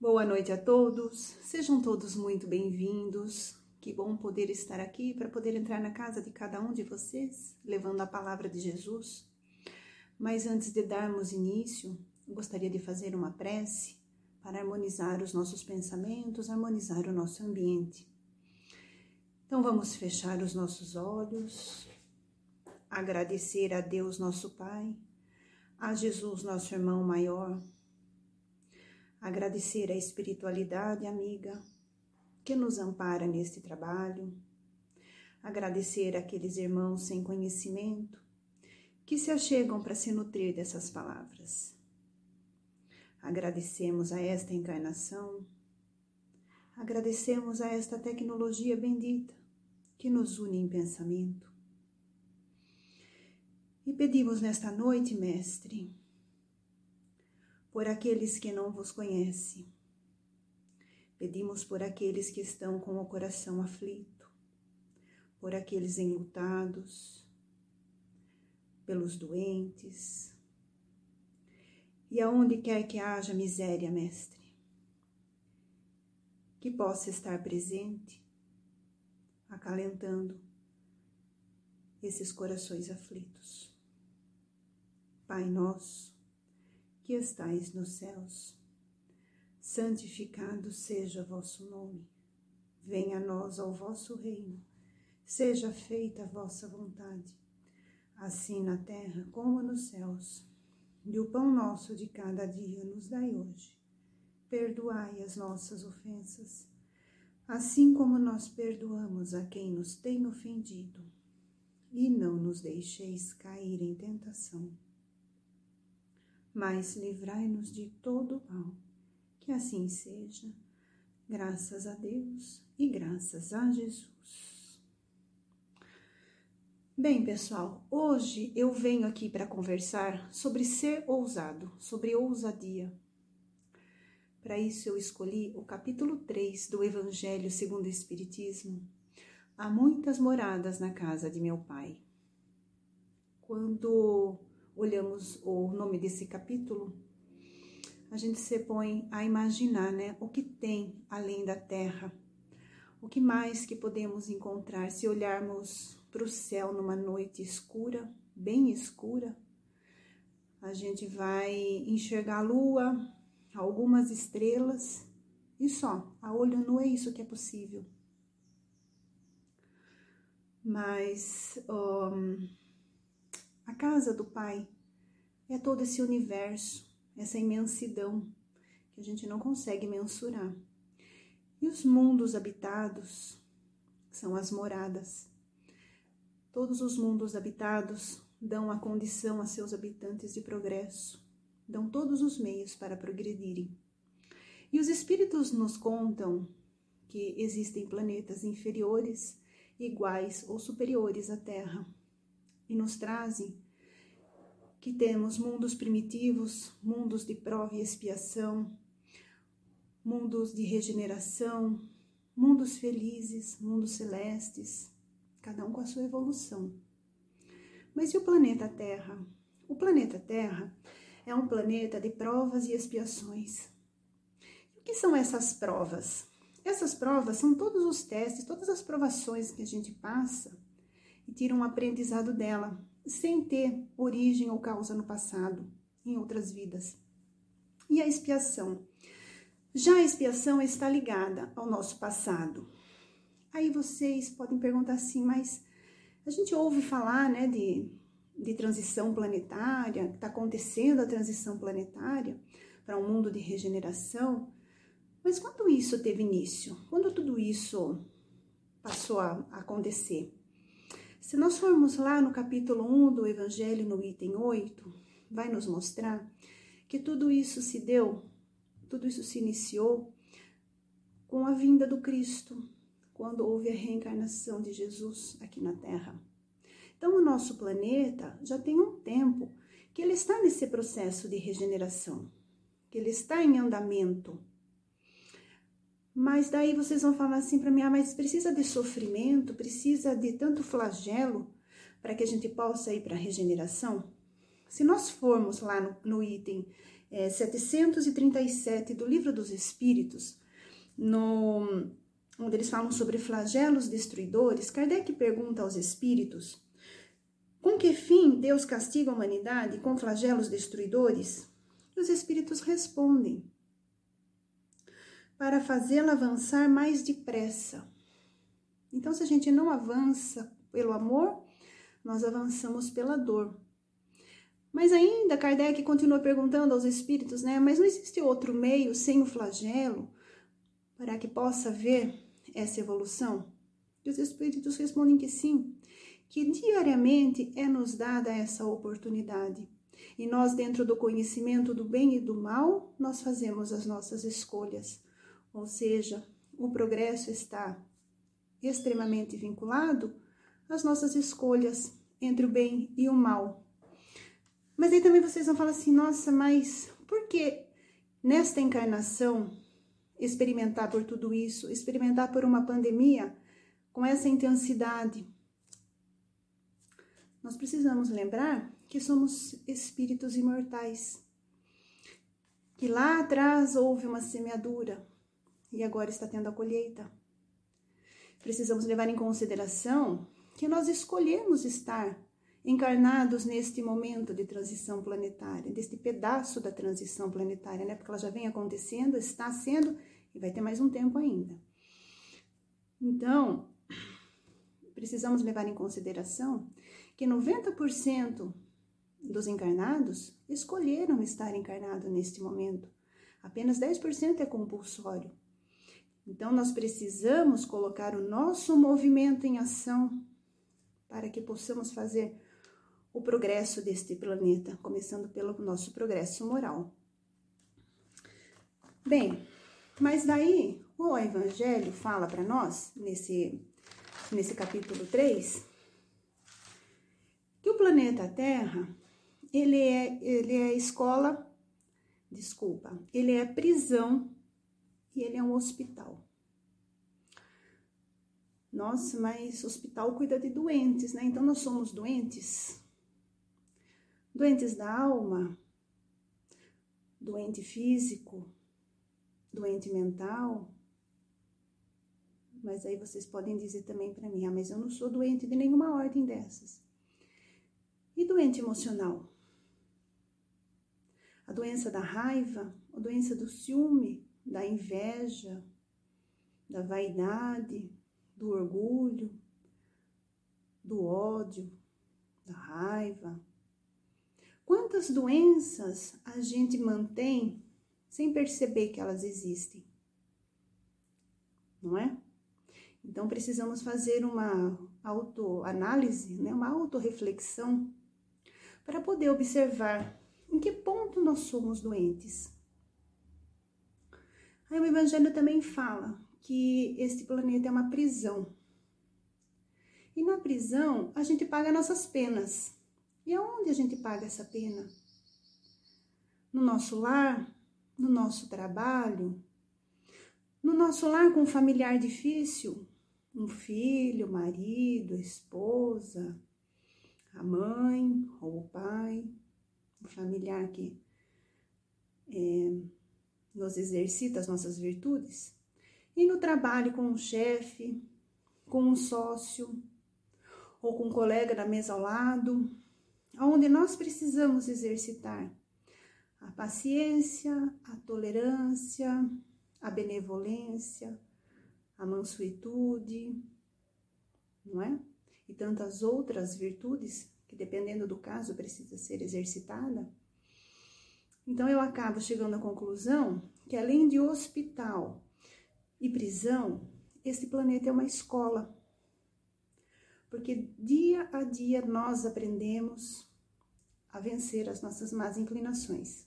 Boa noite a todos, sejam todos muito bem-vindos. Que bom poder estar aqui para poder entrar na casa de cada um de vocês, levando a palavra de Jesus. Mas antes de darmos início, gostaria de fazer uma prece para harmonizar os nossos pensamentos, harmonizar o nosso ambiente. Então vamos fechar os nossos olhos, agradecer a Deus, nosso Pai, a Jesus, nosso irmão maior agradecer a espiritualidade amiga que nos ampara neste trabalho, agradecer aqueles irmãos sem conhecimento que se achegam para se nutrir dessas palavras. Agradecemos a esta encarnação, agradecemos a esta tecnologia bendita que nos une em pensamento. E pedimos nesta noite, Mestre, por aqueles que não vos conhecem. Pedimos por aqueles que estão com o coração aflito, por aqueles enlutados, pelos doentes, e aonde quer que haja miséria, Mestre, que possa estar presente, acalentando esses corações aflitos. Pai nosso, que estais nos céus. Santificado seja vosso nome. Venha a nós ao vosso reino. Seja feita a vossa vontade, assim na terra como nos céus. E o pão nosso de cada dia nos dai hoje. Perdoai as nossas ofensas, assim como nós perdoamos a quem nos tem ofendido. E não nos deixeis cair em tentação mas livrai-nos de todo mal. Que assim seja, graças a Deus e graças a Jesus. Bem, pessoal, hoje eu venho aqui para conversar sobre ser ousado, sobre ousadia. Para isso eu escolhi o capítulo 3 do Evangelho segundo o Espiritismo. Há muitas moradas na casa de meu pai. Quando olhamos o nome desse capítulo, a gente se põe a imaginar, né, o que tem além da terra, o que mais que podemos encontrar se olharmos para o céu numa noite escura, bem escura. A gente vai enxergar a lua, algumas estrelas e só. A olho nu é isso que é possível. Mas um, a casa do Pai é todo esse universo, essa imensidão que a gente não consegue mensurar. E os mundos habitados são as moradas. Todos os mundos habitados dão a condição a seus habitantes de progresso, dão todos os meios para progredirem. E os espíritos nos contam que existem planetas inferiores, iguais ou superiores à Terra e nos trazem que temos mundos primitivos, mundos de prova e expiação, mundos de regeneração, mundos felizes, mundos celestes, cada um com a sua evolução. Mas e o planeta Terra? O planeta Terra é um planeta de provas e expiações. O que são essas provas? Essas provas são todos os testes, todas as provações que a gente passa e tira um aprendizado dela, sem ter origem ou causa no passado, em outras vidas. E a expiação? Já a expiação está ligada ao nosso passado. Aí vocês podem perguntar assim, mas a gente ouve falar né, de, de transição planetária, está acontecendo a transição planetária para um mundo de regeneração, mas quando isso teve início? Quando tudo isso passou a acontecer? Se nós formos lá no capítulo 1 do Evangelho, no item 8, vai nos mostrar que tudo isso se deu, tudo isso se iniciou com a vinda do Cristo, quando houve a reencarnação de Jesus aqui na Terra. Então, o nosso planeta já tem um tempo que ele está nesse processo de regeneração, que ele está em andamento. Mas daí vocês vão falar assim para mim: ah, mas precisa de sofrimento, precisa de tanto flagelo para que a gente possa ir para a regeneração? Se nós formos lá no, no item é, 737 do Livro dos Espíritos, no, onde eles falam sobre flagelos destruidores, Kardec pergunta aos espíritos com que fim Deus castiga a humanidade com flagelos destruidores? E os espíritos respondem: para fazê-la avançar mais depressa. Então, se a gente não avança pelo amor, nós avançamos pela dor. Mas ainda Kardec continua perguntando aos espíritos, né? Mas não existe outro meio sem o flagelo para que possa haver essa evolução? E os espíritos respondem que sim, que diariamente é nos dada essa oportunidade. E nós, dentro do conhecimento do bem e do mal, nós fazemos as nossas escolhas. Ou seja, o progresso está extremamente vinculado às nossas escolhas entre o bem e o mal. Mas aí também vocês vão falar assim: nossa, mas por que nesta encarnação experimentar por tudo isso, experimentar por uma pandemia com essa intensidade? Nós precisamos lembrar que somos espíritos imortais. Que lá atrás houve uma semeadura e agora está tendo a colheita. Precisamos levar em consideração que nós escolhemos estar encarnados neste momento de transição planetária, deste pedaço da transição planetária, né? Porque ela já vem acontecendo, está sendo e vai ter mais um tempo ainda. Então, precisamos levar em consideração que 90% dos encarnados escolheram estar encarnado neste momento. Apenas 10% é compulsório. Então, nós precisamos colocar o nosso movimento em ação para que possamos fazer o progresso deste planeta, começando pelo nosso progresso moral. Bem, mas daí o Evangelho fala para nós, nesse, nesse capítulo 3, que o planeta Terra, ele é, ele é escola, desculpa, ele é prisão e ele é um hospital. Nossa, mas hospital cuida de doentes, né? Então nós somos doentes. Doentes da alma, doente físico, doente mental. Mas aí vocês podem dizer também para mim: ah, mas eu não sou doente de nenhuma ordem dessas. E doente emocional? A doença da raiva, a doença do ciúme, da inveja, da vaidade, do orgulho, do ódio, da raiva. Quantas doenças a gente mantém sem perceber que elas existem? Não é? Então precisamos fazer uma autoanálise, né, uma autorreflexão para poder observar em que ponto nós somos doentes. Aí o Evangelho também fala que este planeta é uma prisão. E na prisão a gente paga nossas penas. E aonde a gente paga essa pena? No nosso lar, no nosso trabalho, no nosso lar com um familiar difícil, um filho, marido, esposa, a mãe ou o pai, um familiar que é, nos exercita as nossas virtudes, e no trabalho com um chefe, com um sócio ou com um colega da mesa ao lado, onde nós precisamos exercitar a paciência, a tolerância, a benevolência, a mansuetude, não é? E tantas outras virtudes que, dependendo do caso, precisa ser exercitada. Então, eu acabo chegando à conclusão que, além de hospital e prisão, este planeta é uma escola. Porque dia a dia nós aprendemos a vencer as nossas más inclinações.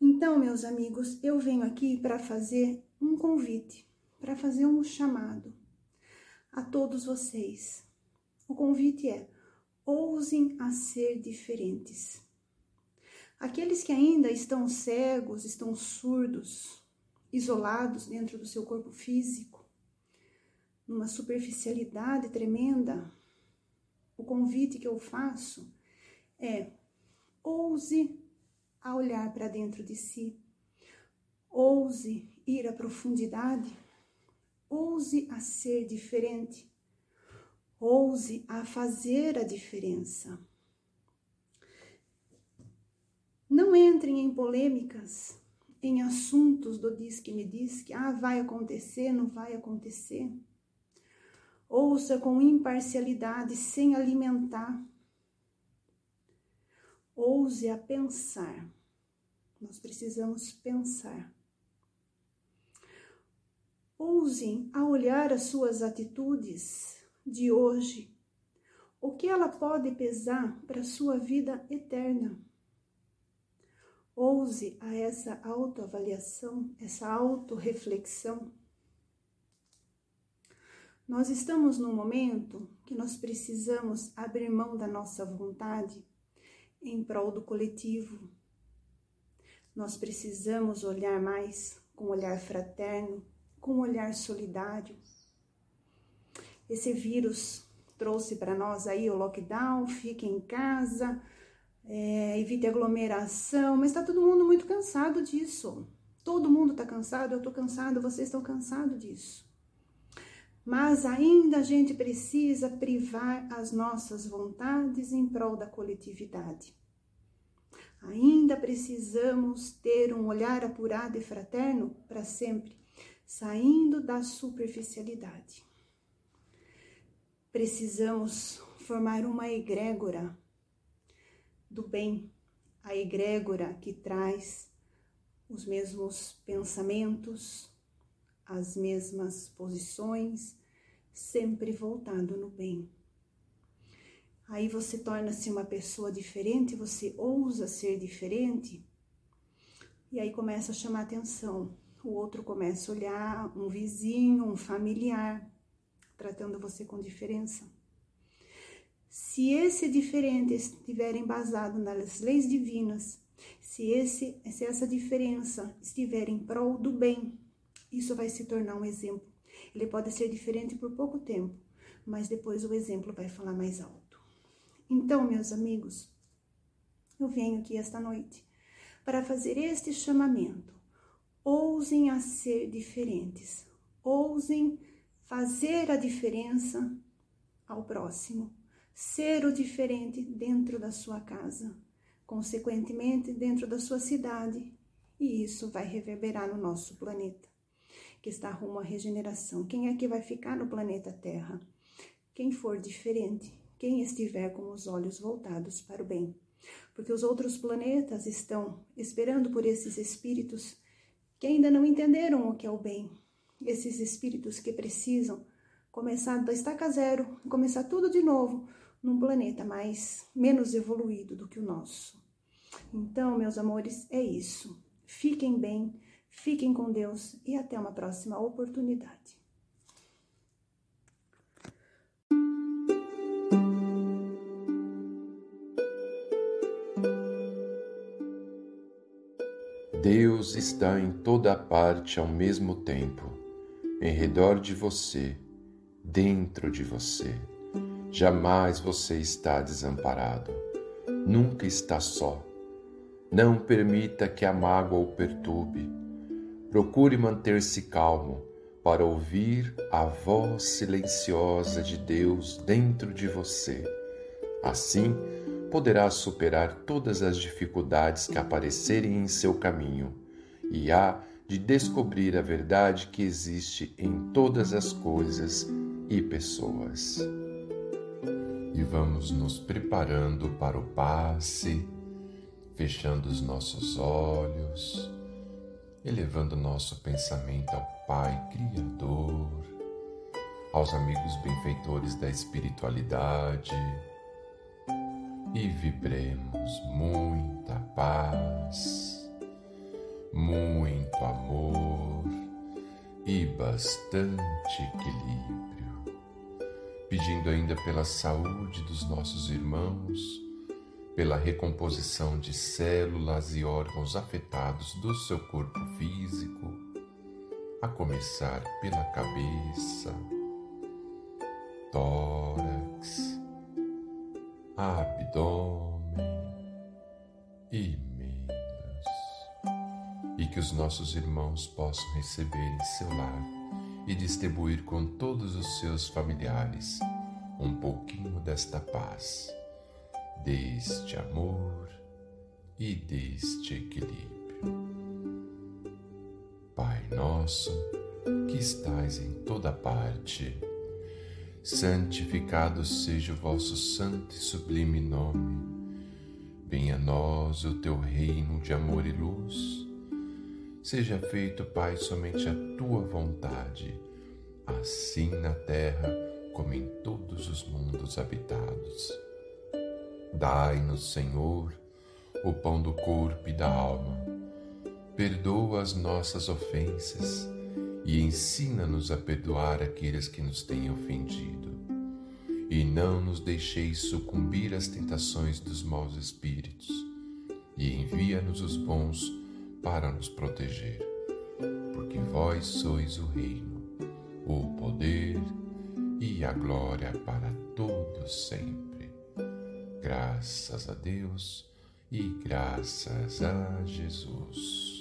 Então, meus amigos, eu venho aqui para fazer um convite, para fazer um chamado a todos vocês. O convite é: ousem a ser diferentes. Aqueles que ainda estão cegos, estão surdos, isolados dentro do seu corpo físico, numa superficialidade tremenda, o convite que eu faço é: ouse a olhar para dentro de si. Ouse ir à profundidade. Ouse a ser diferente. Ouse a fazer a diferença. Não entrem em polêmicas, em assuntos do diz que me diz que ah, vai acontecer, não vai acontecer. Ouça com imparcialidade, sem alimentar. Ouse a pensar. Nós precisamos pensar. Ousem a olhar as suas atitudes de hoje. O que ela pode pesar para a sua vida eterna? Ouse a essa autoavaliação, essa autorreflexão. Nós estamos num momento que nós precisamos abrir mão da nossa vontade em prol do coletivo. Nós precisamos olhar mais com um olhar fraterno, com um olhar solidário. Esse vírus trouxe para nós aí o lockdown, fique em casa, é, evite aglomeração, mas está todo mundo muito cansado disso. Todo mundo está cansado, eu estou cansado, vocês estão cansados disso. Mas ainda a gente precisa privar as nossas vontades em prol da coletividade. Ainda precisamos ter um olhar apurado e fraterno para sempre, saindo da superficialidade. Precisamos formar uma egrégora do bem, a egrégora que traz os mesmos pensamentos, as mesmas posições, sempre voltado no bem. Aí você torna-se uma pessoa diferente, você ousa ser diferente, e aí começa a chamar atenção. O outro começa a olhar, um vizinho, um familiar, tratando você com diferença. Se esse diferente estiver embasado nas leis divinas, se, esse, se essa diferença estiver em prol do bem, isso vai se tornar um exemplo. Ele pode ser diferente por pouco tempo, mas depois o exemplo vai falar mais alto. Então, meus amigos, eu venho aqui esta noite para fazer este chamamento. Ousem a ser diferentes, ousem fazer a diferença ao próximo ser o diferente dentro da sua casa, consequentemente dentro da sua cidade, e isso vai reverberar no nosso planeta, que está rumo à regeneração. Quem é que vai ficar no planeta Terra? Quem for diferente, quem estiver com os olhos voltados para o bem. Porque os outros planetas estão esperando por esses espíritos que ainda não entenderam o que é o bem. Esses espíritos que precisam começar da estaca zero, começar tudo de novo, num planeta mais menos evoluído do que o nosso. Então, meus amores, é isso. Fiquem bem, fiquem com Deus e até uma próxima oportunidade. Deus está em toda parte ao mesmo tempo, em redor de você, dentro de você. Jamais você está desamparado. Nunca está só. Não permita que a mágoa o perturbe. Procure manter-se calmo para ouvir a voz silenciosa de Deus dentro de você. Assim, poderá superar todas as dificuldades que aparecerem em seu caminho e há de descobrir a verdade que existe em todas as coisas e pessoas e vamos nos preparando para o passe, fechando os nossos olhos, elevando nosso pensamento ao Pai Criador, aos amigos benfeitores da espiritualidade. E vibremos muita paz, muito amor e bastante equilíbrio pedindo ainda pela saúde dos nossos irmãos, pela recomposição de células e órgãos afetados do seu corpo físico, a começar pela cabeça, tórax, abdômen e membros. e que os nossos irmãos possam receber em seu lar e distribuir com todos os seus familiares um pouquinho desta paz, deste amor e deste equilíbrio. Pai nosso, que estais em toda parte, santificado seja o vosso santo e sublime nome. Venha a nós o teu reino de amor e luz. Seja feito, Pai, somente a tua vontade, assim na terra como em todos os mundos habitados. Dai-nos, Senhor, o pão do corpo e da alma. Perdoa as nossas ofensas e ensina-nos a perdoar aqueles que nos têm ofendido. E não nos deixeis sucumbir às tentações dos maus espíritos, e envia-nos os bons para nos proteger. Porque vós sois o reino, o poder e a glória para todos sempre. Graças a Deus e graças a Jesus.